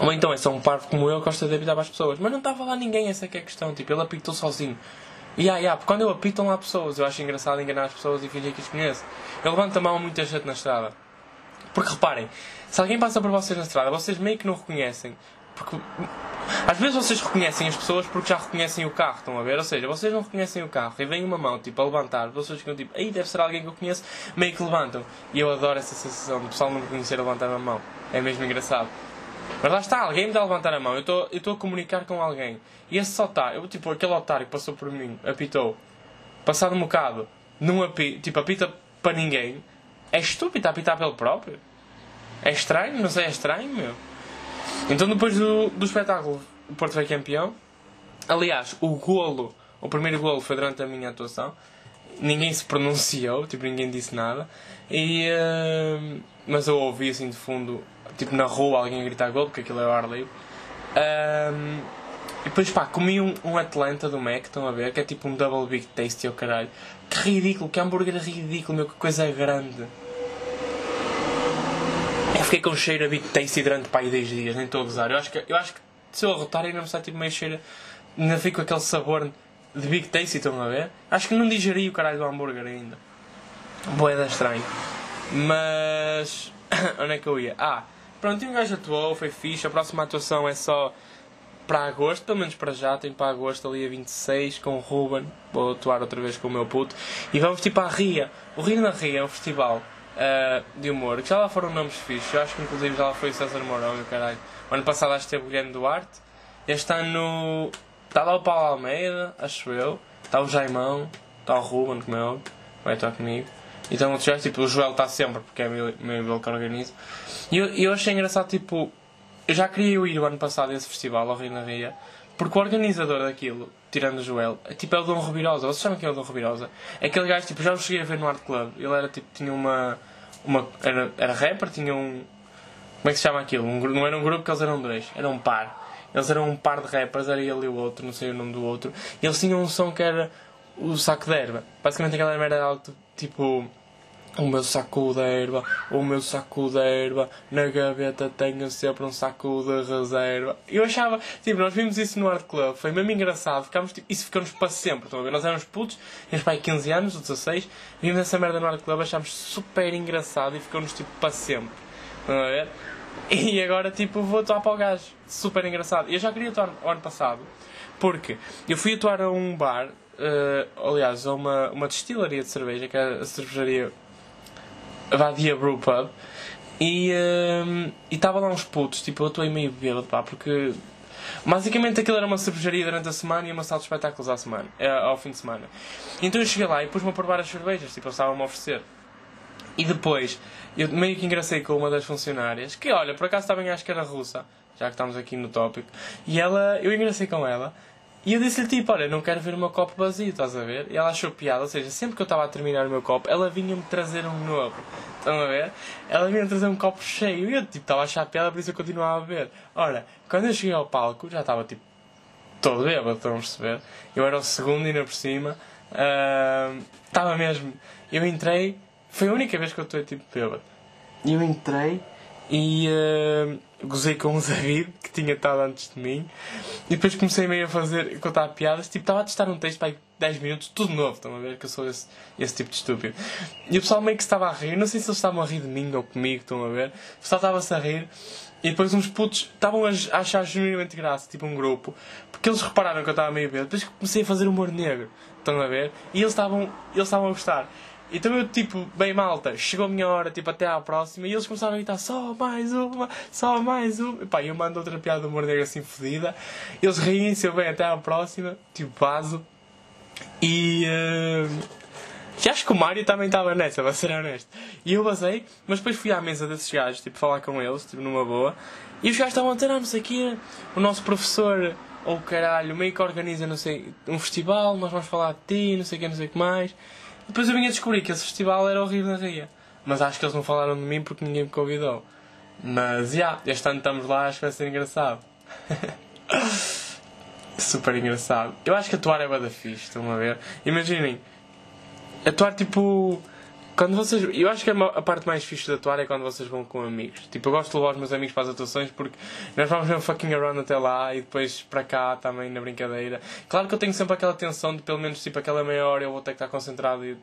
Ou então é só um parvo como eu que gosta de apitar para as pessoas. Mas não estava lá ninguém, essa é que é a questão. Tipo, ele apitou sozinho. E yeah, yeah, porque quando eu apito lá pessoas. Eu acho engraçado enganar as pessoas e fingir que as conheço. Eu levanto a mão muita gente na estrada. Porque reparem, se alguém passa por vocês na estrada, vocês meio que não reconhecem. Porque às vezes vocês reconhecem as pessoas porque já reconhecem o carro, estão a ver? Ou seja, vocês não reconhecem o carro e vem uma mão tipo a levantar, vocês ficam tipo, aí deve ser alguém que eu conheço, meio que levantam. E eu adoro essa sensação de pessoal não me conhecer levantar a mão. É mesmo engraçado. Mas lá está, alguém me dá a levantar a mão, eu estou a comunicar com alguém. E esse só está, eu, tipo, aquele otário que passou por mim, apitou, passado um bocado, não apita, tipo, apita para ninguém, é estúpido apitar pelo próprio. É estranho, não sei, é estranho, meu. Então depois do, do espetáculo, o Porto foi campeão. Aliás, o golo, o primeiro golo foi durante a minha atuação. Ninguém se pronunciou, tipo, ninguém disse nada. E, uh, mas eu ouvi assim de fundo tipo na rua alguém a gritar gol, porque aquilo é o ar livre. Um, e depois pá, comi um, um, Atlanta do Mac, estão a ver? Que é tipo um Double Big Tasty, o oh, caralho. Que ridículo, que hambúrguer ridículo, meu, que coisa grande. Eu fiquei com cheiro a Big Tasty durante pá, 10 dias, nem estou a gozar. Eu acho que, eu acho que se eu arrotar ainda me sai tipo meio cheiro. Ainda fico com aquele sabor de Big Tasty, estão a ver? Acho que não digeri o caralho do hambúrguer ainda. Boeda estranho. Mas. Onde é que eu ia? Ah! Pronto, e um gajo atuou, foi fixe. A próxima atuação é só para agosto, pelo menos para já. Tem para agosto ali a 26 com o Ruben. Vou atuar outra vez com o meu puto. E vamos tipo à Ria. O Rio na Ria é um festival uh, de humor que já lá foram nomes fixos. Eu acho que inclusive já lá foi o César Mourão e o caralho. O ano passado acho que teve o Guilherme Duarte. Este ano está lá o Paulo Almeida, acho eu. Está o Jaimão, está o Ruben, como é óbvio. Vai estar comigo. Então outros gajos, tipo, o Joel está sempre, porque é meu, meu que organiza. E eu, eu achei engraçado, tipo, eu já queria ir o ano passado a esse festival, ao Rio na Ria, porque o organizador daquilo, tirando o Joel, é, tipo, é o Dom Rubirosa. Vocês sabem quem é o Dom Rubirosa? Aquele gajo, tipo, já o cheguei a ver no Art Club. Ele era, tipo, tinha uma. uma era, era rapper, tinha um. Como é que se chama aquilo? Um, não era um grupo que eles eram dois, era um par. Eles eram um par de rappers, era ele e o outro, não sei o nome do outro. E eles tinham um som que era o saco de erva. Basicamente aquela merda era algo tipo. O meu saco de erva, o meu saco de erva, na gaveta tenho sempre um saco de reserva. Eu achava, tipo, nós vimos isso no Art Club, foi mesmo engraçado, ficámos, tipo, isso ficou-nos para sempre, estão a ver? Nós éramos putos, tínhamos aí 15 anos, ou 16, vimos essa merda no Art Club, achámos super engraçado e ficou-nos tipo para sempre, estão a ver? E agora, tipo, vou atuar para o gajo, super engraçado. Eu já queria atuar o ano passado, porque eu fui atuar a um bar uh, aliás, a uma, uma destilaria de cerveja, que é a cervejaria Vadia Brew Pub, e uh, estava lá uns putos, tipo, eu estou meio bêbado, pá, porque basicamente aquilo era uma cervejaria durante a semana e uma sala de espetáculos à semana, eh, ao fim de semana. Então eu cheguei lá e pus-me a provar as cervejas, tipo, eles estavam-me a oferecer. E depois, eu meio que engracei com uma das funcionárias, que olha, por acaso também acho que era russa, já que estamos aqui no tópico, e ela, eu engracei com ela, e eu disse-lhe tipo, olha, não quero ver o meu copo vazio, estás a ver? E ela achou piada, ou seja, sempre que eu estava a terminar o meu copo, ela vinha-me trazer um novo. Estão a ver? Ela vinha-me trazer um copo cheio. E eu tipo, estava a achar piada, por isso eu continuava a beber. Ora, quando eu cheguei ao palco, já estava tipo todo bêbado, estão a perceber? Eu era o segundo ainda por cima. Estava uh, mesmo. Eu entrei, foi a única vez que eu estou tipo bêbado. Eu entrei e uh, gozei com o David, que tinha estado antes de mim, e depois comecei meio a fazer, contar piadas, tipo, estava a testar um texto para 10 minutos, tudo novo, estão a ver que eu sou esse, esse tipo de estúpido. E o pessoal meio que estava a rir, não sei se eles estavam a rir de mim ou comigo, estão a ver, o pessoal estava-se a rir, e depois uns putos estavam a achar genuinamente graça, tipo um grupo, porque eles repararam que eu estava meio bêbado, depois comecei a fazer humor negro, estão a ver, e eles estavam, eles estavam a gostar. Então eu, tipo, bem malta, chegou a minha hora, tipo, até à próxima, e eles começaram a gritar só mais uma, só mais uma. E pá, eu mando outra piada de humor negro assim fodida. Eles riem-se, eu venho até à próxima, tipo, vaso. E. Uh... E acho que o Mário também estava nessa, para ser honesto. E eu basei, mas depois fui à mesa desses gajos, tipo, falar com eles, tipo, numa boa. E os gajos estavam a dizer, ah, não sei o o nosso professor, ou oh, caralho, meio que organiza, não sei, um festival, nós vamos falar de ti, não sei o quê, não sei o que mais. Depois eu vim a descobrir que esse festival era Rio na Ria. Mas acho que eles não falaram de mim porque ninguém me convidou. Mas, já, yeah, este ano estamos lá, acho que vai ser engraçado. Super engraçado. Eu acho que atuar é bada fixe, estão a ver? Imaginem, atuar tipo. Quando vocês. Eu acho que a parte mais fixe de atuar é quando vocês vão com amigos. Tipo, eu gosto de levar os meus amigos para as atuações porque nós vamos um fucking around até lá e depois para cá também na brincadeira. Claro que eu tenho sempre aquela tensão de pelo menos tipo aquela meia hora eu vou ter que estar concentrado e.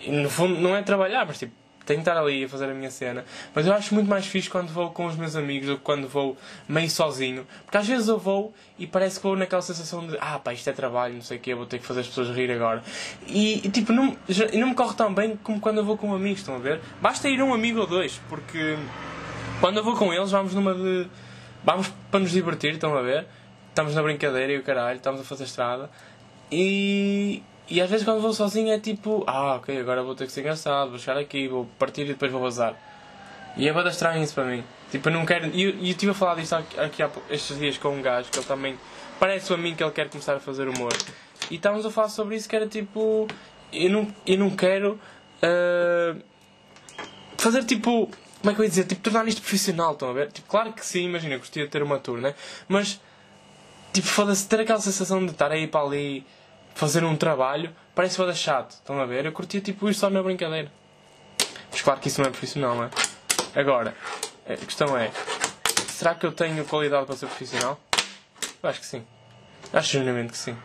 e no fundo não é trabalhar, mas tipo tenho que estar ali a fazer a minha cena. Mas eu acho muito mais fixe quando vou com os meus amigos do que quando vou meio sozinho. Porque às vezes eu vou e parece que vou naquela sensação de ah pá, isto é trabalho, não sei o que, vou ter que fazer as pessoas rir agora. E, e tipo, não, já, não me corre tão bem como quando eu vou com amigos, estão a ver? Basta ir um amigo ou dois, porque quando eu vou com eles vamos numa de. Vamos para nos divertir, estão a ver? Estamos na brincadeira e o caralho, estamos a fazer estrada. E, e às vezes quando vou sozinho é tipo, ah, ok, agora vou ter que ser engraçado, vou chegar aqui, vou partir e depois vou vazar. E é bada estranho isso para mim. Tipo, eu não quero. E eu, eu estive a falar disto aqui, aqui há, estes dias com um gajo que ele também. Parece a mim que ele quer começar a fazer humor. E estávamos a falar sobre isso que era tipo. Eu não, eu não quero. Uh, fazer tipo. Como é que eu ia dizer? Tipo, tornar isto profissional, estão a ver? Tipo, claro que sim, imagina, gostaria de ter uma tour, né? Mas. Tipo, foda-se, ter aquela sensação de estar aí para ali fazer um trabalho, parece foda chato. Estão a ver? Eu curtia tipo isto só na brincadeira. Mas claro que isso não é profissional, não é? Agora, a questão é: será que eu tenho qualidade para ser profissional? Eu acho que sim. Acho genuinamente que sim.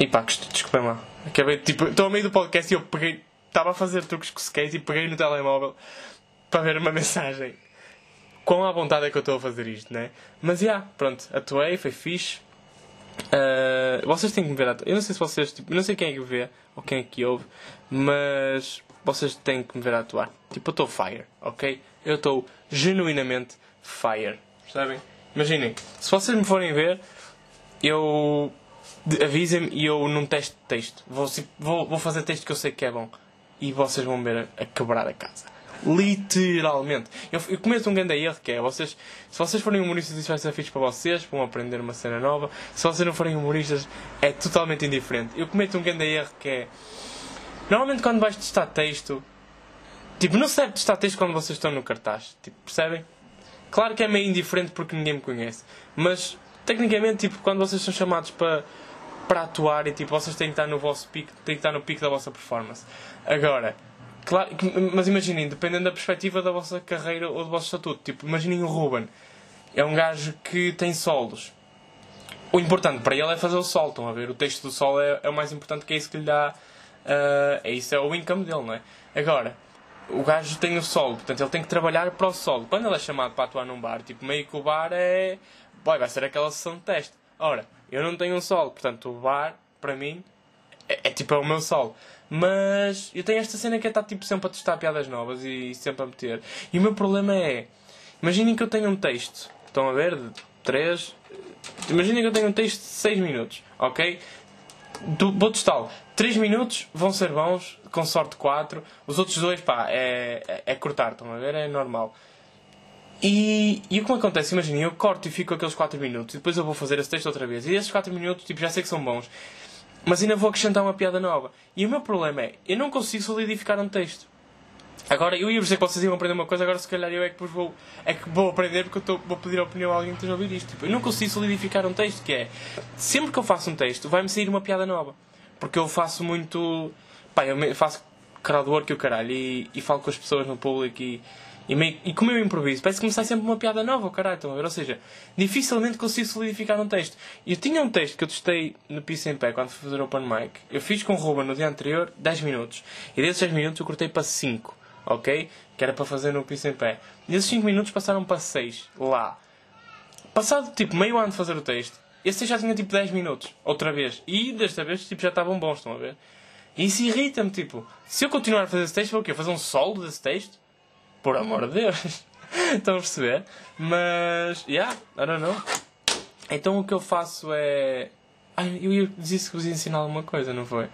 E pá, desculpem lá. Acabei, tipo, estou ao meio do podcast e eu peguei. Estava a fazer truques com skate e peguei no telemóvel para ver uma mensagem. Quão à vontade é que eu estou a fazer isto, né? Mas já, yeah, pronto, atuei, foi fixe. Uh, vocês têm que me ver. Eu não sei se vocês. Tipo, não sei quem é que vê ou quem é que ouve, mas vocês têm que me ver a atuar. Tipo, eu estou fire, ok? Eu estou genuinamente fire. Percebem? Imaginem, se vocês me forem ver, eu. Avisem-me e eu não testo texto. Vou, vou, vou fazer texto que eu sei que é bom. E vocês vão ver a, a quebrar a casa. Literalmente. Eu, eu começo um grande erro que é vocês, se vocês forem humoristas, isso vai ser fixe para vocês, vão aprender uma cena nova. Se vocês não forem humoristas, é totalmente indiferente. Eu cometo um grande erro que é. Normalmente quando vais testar texto, tipo, não serve testar texto quando vocês estão no cartaz. Tipo, percebem? Claro que é meio indiferente porque ninguém me conhece. Mas tecnicamente, tipo, quando vocês são chamados para para atuar e tipo, vocês têm que estar no vosso pico, têm que estar no pico da vossa performance. Agora, Claro, mas imaginem, dependendo da perspectiva da vossa carreira ou do vosso estatuto. Tipo, imaginem o Ruben. É um gajo que tem solos. O importante para ele é fazer o sol, estão a ver? O texto do sol é, é o mais importante, que é isso que lhe dá. Uh, é isso, é o income dele, não é? Agora, o gajo tem o solo, portanto ele tem que trabalhar para o solo. Quando ele é chamado para atuar num bar, tipo, meio que o bar é. Boy, vai ser aquela sessão de teste. Ora, eu não tenho um solo, portanto o bar, para mim, é, é tipo é o meu solo. Mas eu tenho esta cena que é estar tipo, sempre a testar piadas novas e sempre a meter. E o meu problema é. Imaginem que eu tenho um texto. Estão a ver? De 3. Imaginem que eu tenho um texto de 6 minutos. Ok? Vou testá-lo. 3 minutos vão ser bons, com sorte 4. Os outros dois, pá, é, é, é cortar. Estão a ver? É normal. E, e o que acontece? Imaginem, eu corto e fico aqueles 4 minutos e depois eu vou fazer esse texto outra vez. E esses 4 minutos, tipo, já sei que são bons mas ainda vou acrescentar uma piada nova. E o meu problema é, eu não consigo solidificar um texto. Agora, eu ia dizer que vocês iam aprender uma coisa, agora se calhar eu é que depois vou, é que vou aprender porque eu tô, vou pedir a opinião a alguém que esteja a ouvir isto. Tipo, eu não consigo solidificar um texto, que é, sempre que eu faço um texto, vai-me sair uma piada nova. Porque eu faço muito... Pá, eu faço crowdwork e o caralho, e, e falo com as pessoas no público e e, meio, e como eu improviso, parece que me sai sempre uma piada nova, caralho, estão a ver? Ou seja, dificilmente consigo solidificar um texto. Eu tinha um texto que eu testei no Piece em Pé quando fui fazer Open Mic. Eu fiz com o Ruben no dia anterior 10 minutos. E desses 10 minutos eu cortei para 5, ok? Que era para fazer no Piece em Pé. E esses 5 minutos passaram para 6, lá. Passado tipo meio ano de fazer o texto, esse já tinha tipo 10 minutos, outra vez. E desta vez tipo, já estavam bons, estão a ver? E isso irrita-me, tipo, se eu continuar a fazer esse texto, vou o quê? Fazer um solo desse texto? Por amor de Deus. Estão a perceber? Mas, yeah, I don't know. Então o que eu faço é. Ai, eu disse que vos ia ensinar alguma coisa, não foi?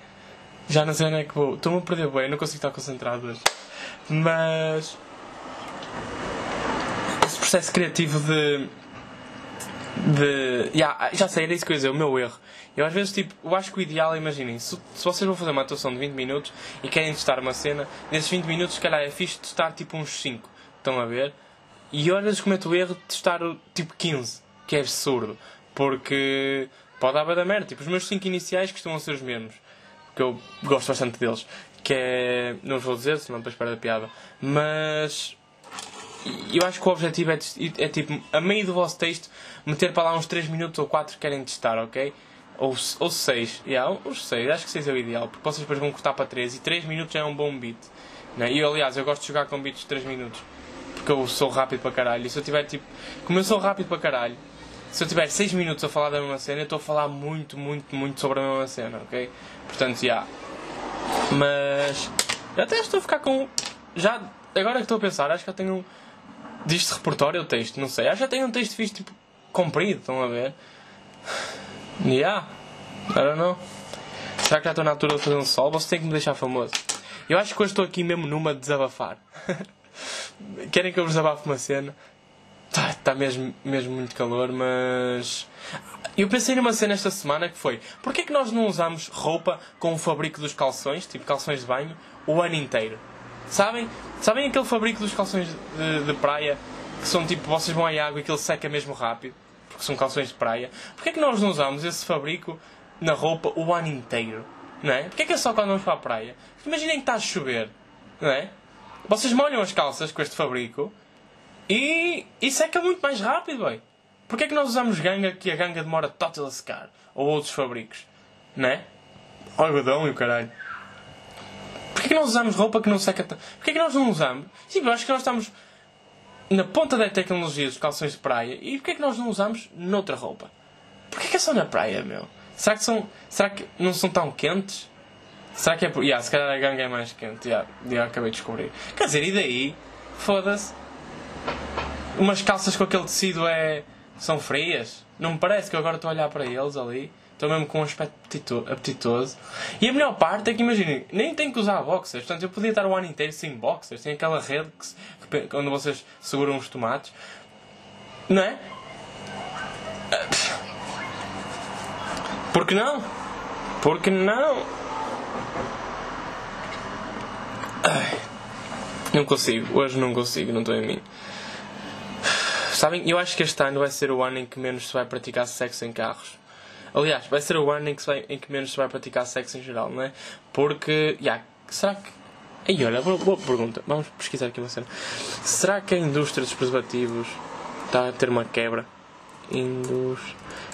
Já não sei onde é que vou. Estou-me a perder bem, não consigo estar concentrado hoje. Mas. Esse processo criativo de. De. Yeah, já sei, era isso que eu ia dizer, o meu erro. Eu às vezes, tipo, eu acho que o ideal, imaginem, se, se vocês vão fazer uma atuação de 20 minutos e querem testar uma cena, nesses 20 minutos, se calhar é fixe testar tipo uns 5. Estão a ver? E eu às vezes cometo o erro de testar tipo 15, que é absurdo. Porque pode dar da merda. Tipo, os meus 5 iniciais costumam ser os mesmos. Que eu gosto bastante deles. Que é. Não vos vou dizer, senão depois para a piada. Mas eu acho que o objetivo é, é, tipo, a meio do vosso texto, meter para lá uns 3 minutos ou 4 que querem testar, ok? Ou, ou 6, yeah, uns 6, acho que 6 é o ideal, porque vocês depois vão cortar para 3 e 3 minutos é um bom beat. Né? E aliás, eu gosto de jogar com beats de 3 minutos, porque eu sou rápido para caralho. E se eu tiver tipo, como eu sou rápido para caralho, se eu tiver 6 minutos a falar da mesma cena, eu estou a falar muito, muito, muito sobre a mesma cena, ok? Portanto, já. Yeah. Mas. Até estou a ficar com. Já. Agora que estou a pensar, acho que eu tenho Diz-se repertório ou texto? Não sei. Ah, já tem um texto fixe, tipo, comprido, estão a ver? Yeah. I don't know. Será que já estou na altura de fazer um sol? Você tem que me deixar famoso. Eu acho que hoje estou aqui mesmo numa de desabafar. Querem que eu vos desabafe uma cena? Está tá mesmo, mesmo muito calor, mas. Eu pensei numa cena esta semana que foi: porquê é que nós não usamos roupa com o fabrico dos calções, tipo calções de banho, o ano inteiro? Sabem? Sabem aquele fabrico dos calções de, de praia que são tipo, vocês vão à água e que ele seca mesmo rápido, porque são calções de praia. Porquê é que nós não usamos esse fabrico na roupa o ano inteiro? Não é? Porquê é que é só quando vamos para a praia? Imaginem que está a chover, não é? Vocês molham as calças com este fabrico e, e seca muito mais rápido, bem. Porquê é que nós usamos ganga que a ganga demora total a secar? Ou outros fabricos, não é? Algodão e o caralho. Porquê que nós usamos roupa que não seca tanto? Porquê que nós não usamos? Sim, eu acho que nós estamos na ponta da tecnologia dos calções de praia e porquê que nós não usamos noutra roupa? Porquê que é só na praia, meu? Será que, são, será que não são tão quentes? Será que é por. Yeah, se calhar a ganga é mais quente. Yeah, yeah, acabei de descobrir. Quer dizer, e daí? Foda-se. Umas calças com aquele tecido é. são frias? Não me parece que eu agora estou a olhar para eles ali. Estou mesmo com um aspecto apetitoso. E a melhor parte é que, imaginem, nem tenho que usar boxers. Portanto, eu podia estar o ano inteiro sem boxers. Tem aquela rede que, que, onde vocês seguram os tomates. Não é? Por que não? Por que não? Ai, não consigo. Hoje não consigo. Não estou em mim. Sabem, eu acho que este ano vai ser o ano em que menos se vai praticar sexo em carros. Aliás, vai ser o ano em que, vai, em que menos se vai praticar sexo em geral, não é? Porque, yeah, será que. Aí, olha, boa, boa pergunta. Vamos pesquisar aqui uma cena. Será que a indústria dos preservativos está a ter uma quebra? Indus...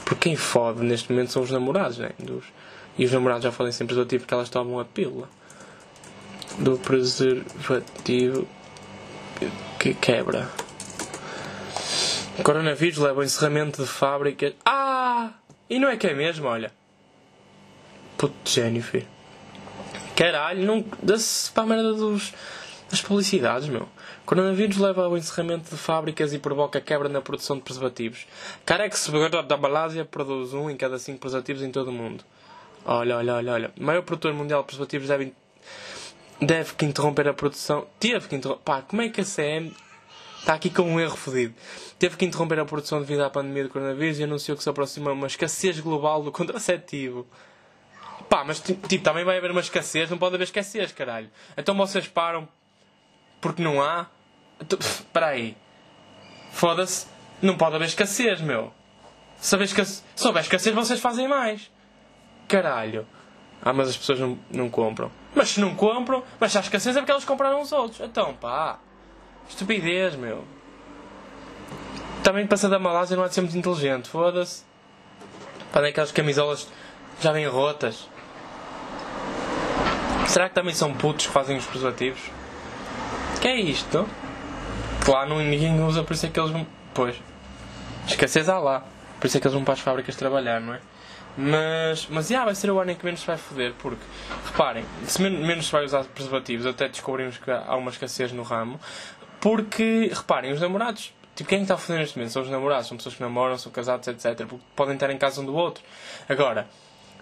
Porque quem fode neste momento são os namorados, né? Indus... E os namorados já fodem sempre do tipo porque elas tomam a pílula do preservativo que quebra. Coronavírus leva ao encerramento de fábricas. Ah! E não é que é mesmo, olha. Puto filho. Caralho, não. Dá-se para a merda dos, das publicidades, meu. Coronavírus leva ao encerramento de fábricas e provoca quebra na produção de preservativos. Carex da Malásia produz um em cada cinco preservativos em todo o mundo. Olha, olha, olha, olha. O maior produtor mundial de preservativos deve, deve que interromper a produção. Teve que interromper. Pá, como é que a CM está aqui com um erro fodido? teve que interromper a produção devido à pandemia do coronavírus e anunciou que se aproxima uma escassez global do contraceptivo. Pá, mas tipo, também vai haver uma escassez, não pode haver escassez, caralho. Então vocês param porque não há. Espera aí. Foda-se. Não pode haver escassez, meu. Se houver escassez, escassez, vocês fazem mais. Caralho. Ah, mas as pessoas não, não compram. Mas se não compram, mas se há escassez é porque elas compraram os outros. Então, pá. Estupidez, meu. Também passar da Malásia não há de ser muito inteligente, foda-se. Para aquelas camisolas já vêm rotas. Será que também são putos que fazem os preservativos? Que é isto? Que lá não, ninguém usa, por isso é que eles vão. Pois. Escassez há lá. Por isso é que eles vão para as fábricas trabalhar, não é? Mas, mas yeah, vai ser o ano em que menos se vai foder, porque, reparem, se menos se vai usar preservativos, até descobrimos que há uma escassez no ramo, porque, reparem, os namorados Tipo, quem está a neste momento? São os namorados, são pessoas que namoram, são casados, etc. Porque podem estar em casa um do outro. Agora,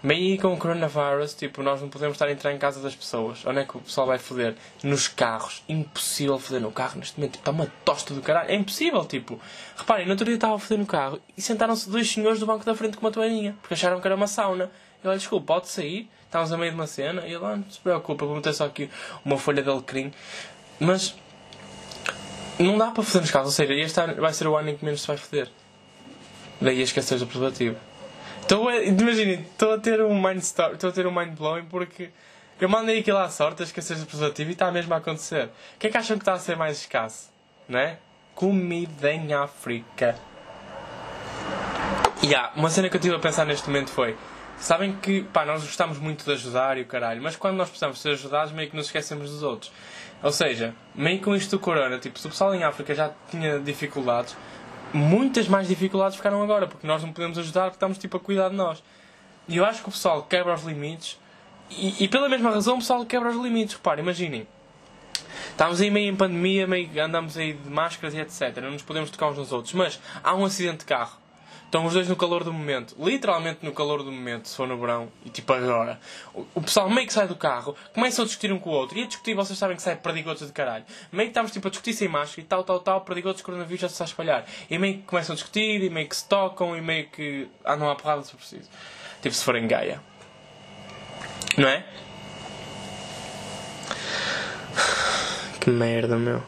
Meio com o coronavirus, tipo, nós não podemos estar a entrar em casa das pessoas. Onde é que o pessoal vai foder? Nos carros. Impossível foder no carro neste momento. Tipo, está uma tosta do caralho. É impossível, tipo. Reparem, no outro dia estava a foder no carro e sentaram-se dois senhores do banco da frente com uma toalhinha. Porque acharam que era uma sauna. Eu olha, desculpa, pode sair. Estávamos a meio de uma cena. E ele, ah, não se preocupa, vou meter só aqui uma folha de alecrim. Mas... Não dá para foder nos carros. Ou seja, este ano vai ser o ano em que menos se vai foder. Daí a esquecer do preservativo. A, imaginem, estou a ter um mind estou a ter um mind blowing porque eu mandei aquilo à sorte, a esquecer do preservativo e está mesmo a acontecer. O que é que acham que está a ser mais escasso? Não é? Comida em África. E yeah, uma cena que eu estive a pensar neste momento foi Sabem que, pá, nós gostamos muito de ajudar e o caralho, mas quando nós precisamos ser ajudados, meio que nos esquecemos dos outros. Ou seja, meio com isto do corona, tipo, se o pessoal em África já tinha dificuldades, muitas mais dificuldades ficaram agora, porque nós não podemos ajudar porque estamos tipo a cuidar de nós. E eu acho que o pessoal quebra os limites e, e pela mesma razão o pessoal quebra os limites. Reparem, imaginem. Estamos aí meio em pandemia, meio andamos aí de máscaras e etc. Não nos podemos tocar uns nos outros. Mas há um acidente de carro. Estão os dois no calor do momento, literalmente no calor do momento, se for no verão, e tipo agora. O, o pessoal meio que sai do carro, começam a discutir um com o outro, e a discutir, vocês sabem que sai perdigotos de caralho. Meio que estamos tipo a discutir sem máscara e tal, tal, tal, perdigotos coronavírus já se está a espalhar. E meio que começam a discutir, e meio que se tocam, e meio que andam à porrada se preciso. Tipo se forem Gaia. Não é? Que merda, meu.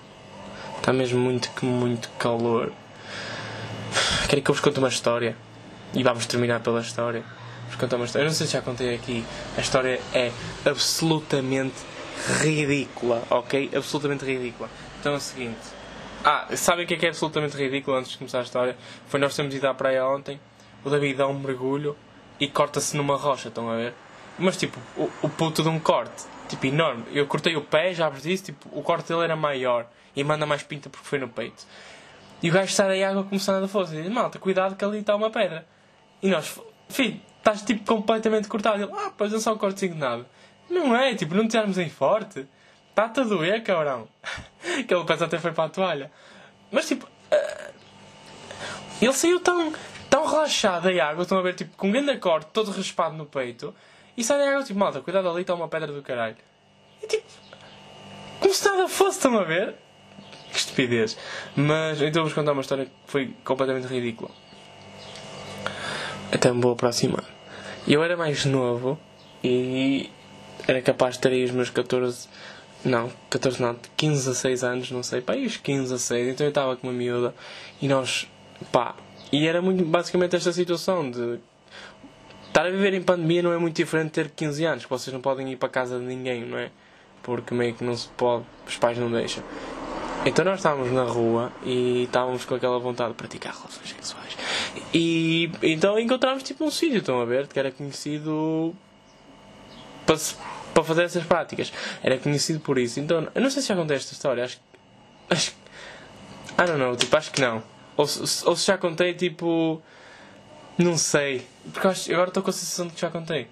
Está mesmo muito, muito calor. Querem que eu vos conte uma história? E vamos terminar pela história. Vos contar uma história. Eu não sei se já contei aqui. A história é absolutamente ridícula, ok? Absolutamente ridícula. Então é o seguinte. Ah, sabem o que é que é absolutamente ridículo antes de começar a história? Foi nós termos ido à praia ontem. O David dá um mergulho e corta-se numa rocha, estão a ver? Mas tipo, o, o puto de um corte, tipo enorme. Eu cortei o pé, já vos disse, tipo, o corte dele era maior e manda mais pinta porque foi no peito. E o gajo sai da água começando a força. E diz: Malta, cuidado que ali está uma pedra. E nós, filho, estás tipo completamente cortado. Ele, ah, pois não só um cortezinho de nada. Não é, tipo, não te armes em forte. Está-te a doer, cabrão. que ele pensa até foi para a toalha. Mas tipo, uh, ele saiu tão, tão relaxado da água, estão a ver, tipo, com um grande corte, todo raspado no peito. E sai da água, tipo, malta, cuidado ali, está uma pedra do caralho. E tipo, como se nada fosse, estão a ver? Estupidez. Mas então vou-vos contar uma história que foi completamente ridícula. Até me vou aproximar. Eu era mais novo e era capaz de ter aí os meus 14. Não, 14 não, 15 a 6 anos, não sei, pá, e os 15 a 6, então eu estava com uma miúda e nós, pá, e era muito basicamente esta situação de estar a viver em pandemia não é muito diferente de ter 15 anos, que vocês não podem ir para casa de ninguém, não é? Porque meio que não se pode, os pais não deixam. Então nós estávamos na rua e estávamos com aquela vontade de praticar relações sexuais. E então encontramos tipo um sítio, estão a ver, que era conhecido para, para fazer essas práticas. Era conhecido por isso. Então, eu não sei se já contei esta história, acho acho I don't know, tipo, acho que não. Ou, ou se já contei, tipo. Não sei. Porque acho, agora estou com a sensação de que já contei.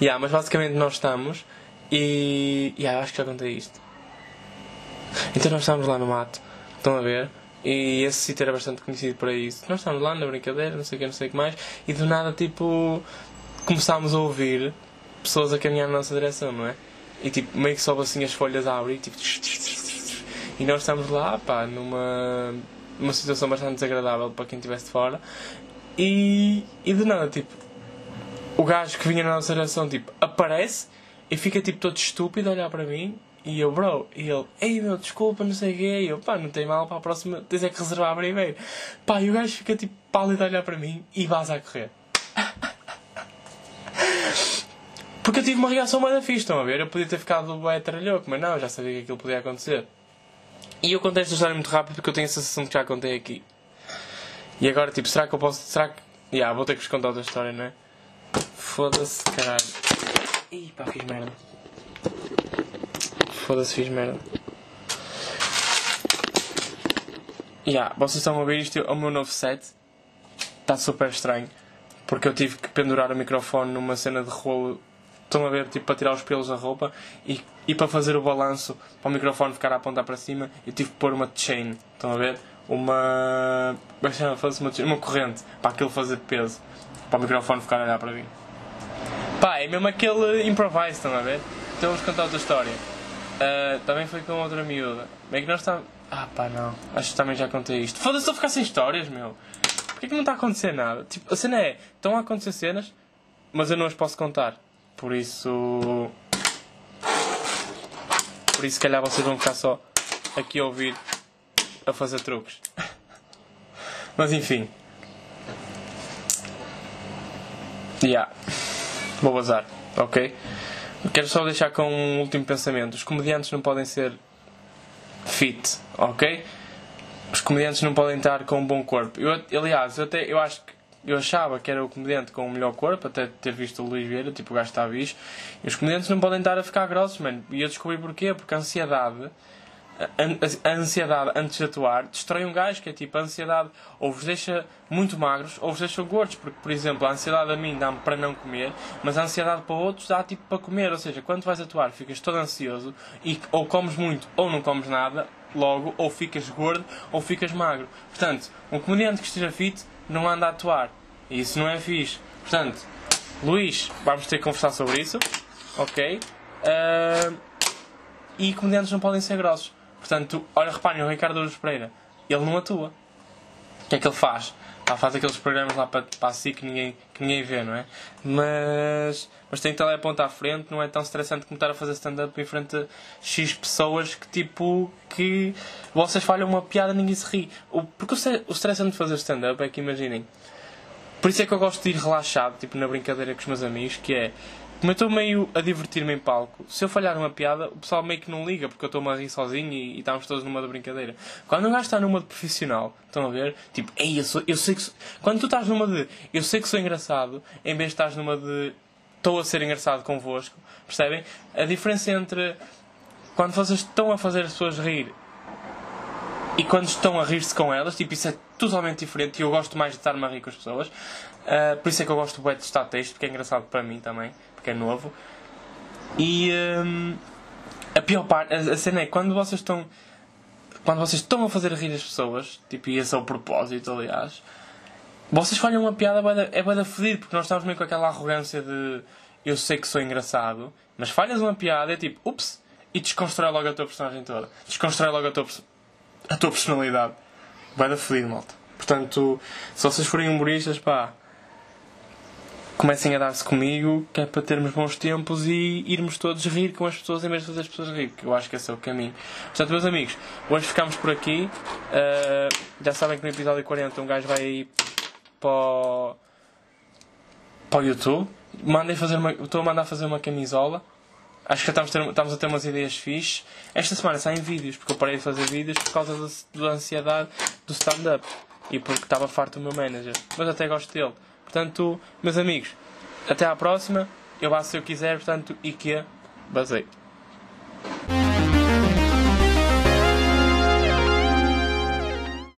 Yeah, mas basicamente nós estamos e. Yeah, acho que já contei isto. Então nós estávamos lá no mato, estão a ver? E esse sítio era bastante conhecido para isso. Nós estávamos lá na brincadeira, não sei o que, não sei o que mais, e do nada, tipo, começámos a ouvir pessoas a caminhar na nossa direção, não é? E tipo, meio que sobe assim as folhas a abrir, tipo. E nós estamos lá, pá, numa, numa situação bastante desagradável para quem estivesse de fora. E, e de nada, tipo, o gajo que vinha na nossa direção, tipo, aparece e fica tipo todo estúpido a olhar para mim e eu, bro, e ele, ei meu, desculpa, não sei o quê. E eu, pá, não tem mal, para a próxima tens é que reservar primeiro. Pá, e o gajo fica tipo pálido a olhar para mim e vas a correr. Porque eu tive uma reação mais fixe, estão a ver? Eu podia ter ficado bem tralhoco, mas não, já sabia que aquilo podia acontecer. E eu contei esta história muito rápido porque eu tenho a sensação que já contei aqui. E agora, tipo, será que eu posso. Será que. Ya, yeah, vou ter que vos contar outra história, não é? Foda-se, caralho. Ih, pá, fiz merda. Foda-se, fiz merda. Yeah, vocês estão a ver isto, é o meu novo set. Está super estranho. Porque eu tive que pendurar o microfone numa cena de rolo. Estão a ver, tipo, para tirar os pelos da roupa. E, e para fazer o balanço, para o microfone ficar a apontar para cima, eu tive que pôr uma chain. Estão a ver? Uma. É? Uma, uma corrente. Para aquilo fazer peso. Para o microfone ficar a olhar para mim. Pá, é mesmo aquele improvise, estão a ver? Então vamos contar outra história. Uh, também foi com outra miúda. Bem que nós estamos. Ah pá, não. Acho que também já contei isto. Foda-se, estou a ficar sem histórias, meu. Porquê que não está a acontecer nada? Tipo, a cena é. Estão a acontecer cenas, mas eu não as posso contar. Por isso. Por isso, se calhar, vocês vão ficar só aqui a ouvir a fazer truques. Mas enfim. Yeah. Vou bazar, ok? Quero só deixar com um último pensamento. Os comediantes não podem ser fit, ok? Os comediantes não podem estar com um bom corpo. Eu, aliás, eu, até, eu acho que eu achava que era o comediante com o melhor corpo, até ter visto o Luís Vieira, tipo o gajo está bicho. E os comediantes não podem estar a ficar grossos, mano. E eu descobri porquê, porque a ansiedade a, ansiedade antes de atuar destrói um gajo, que é tipo, a ansiedade ou vos deixa muito magros ou vos deixa gordos, porque, por exemplo, a ansiedade a mim dá-me para não comer, mas a ansiedade para outros dá tipo para comer, ou seja, quando vais atuar ficas todo ansioso e ou comes muito ou não comes nada, logo, ou ficas gordo ou ficas magro. Portanto, um comediante que esteja fit não anda a atuar, e isso não é fixe. Portanto, Luís, vamos ter que conversar sobre isso, ok? Uh, e comediantes não podem ser grossos. Portanto, olha, reparem, o Ricardo Aruz Pereira, ele não atua. O que é que ele faz? Ele faz aqueles programas lá para, para si que ninguém, que ninguém vê, não é? Mas, mas tem teleponto à frente, não é tão estressante como estar a fazer stand-up em frente a X pessoas que tipo, que vocês falham uma piada ninguém se ri. O, porque o estressante de fazer stand-up é que imaginem. Por isso é que eu gosto de ir relaxado, tipo na brincadeira com os meus amigos, que é como eu estou meio a divertir-me em palco, se eu falhar uma piada, o pessoal meio que não liga, porque eu estou-me a rir sozinho e, e estamos todos numa de brincadeira. Quando um gajo está numa de profissional, estão a ver? Tipo, ei, eu, sou, eu sei que. Sou... Quando tu estás numa de eu sei que sou engraçado, em vez de estás numa de estou a ser engraçado convosco, percebem? A diferença entre quando vocês estão a fazer as pessoas rir e quando estão a rir-se com elas, tipo, isso é totalmente diferente e eu gosto mais de estar-me a rir com as pessoas. Uh, por isso é que eu gosto de estar texto, porque é engraçado para mim também porque é novo. E um, a pior parte, a, a cena é quando vocês estão. Quando vocês estão a fazer rir as pessoas, tipo, e esse é o propósito, aliás, vocês falham uma piada, é bem da fedido, porque nós estamos meio com aquela arrogância de eu sei que sou engraçado, mas falhas uma piada, é tipo, ups, e desconstrói logo a tua personagem toda. Desconstrói logo a tua, a tua personalidade. Vai da fedido, malta. Portanto, se vocês forem humoristas, pá, comecem a dar-se comigo, que é para termos bons tempos e irmos todos rir com as pessoas em vez de fazer as pessoas rir, que eu acho que esse é o caminho. Portanto, meus amigos, hoje ficamos por aqui. Uh, já sabem que no episódio 40 um gajo vai para o, para o YouTube. Mandem fazer uma, estou a mandar fazer uma camisola. Acho que estamos, ter, estamos a ter umas ideias fixes. Esta semana saem vídeos, porque eu parei de fazer vídeos por causa da, da ansiedade do stand-up e porque estava farto do meu manager. Mas até gosto dele. Portanto, meus amigos, até à próxima. Eu vá se eu quiser, portanto, e que é basei.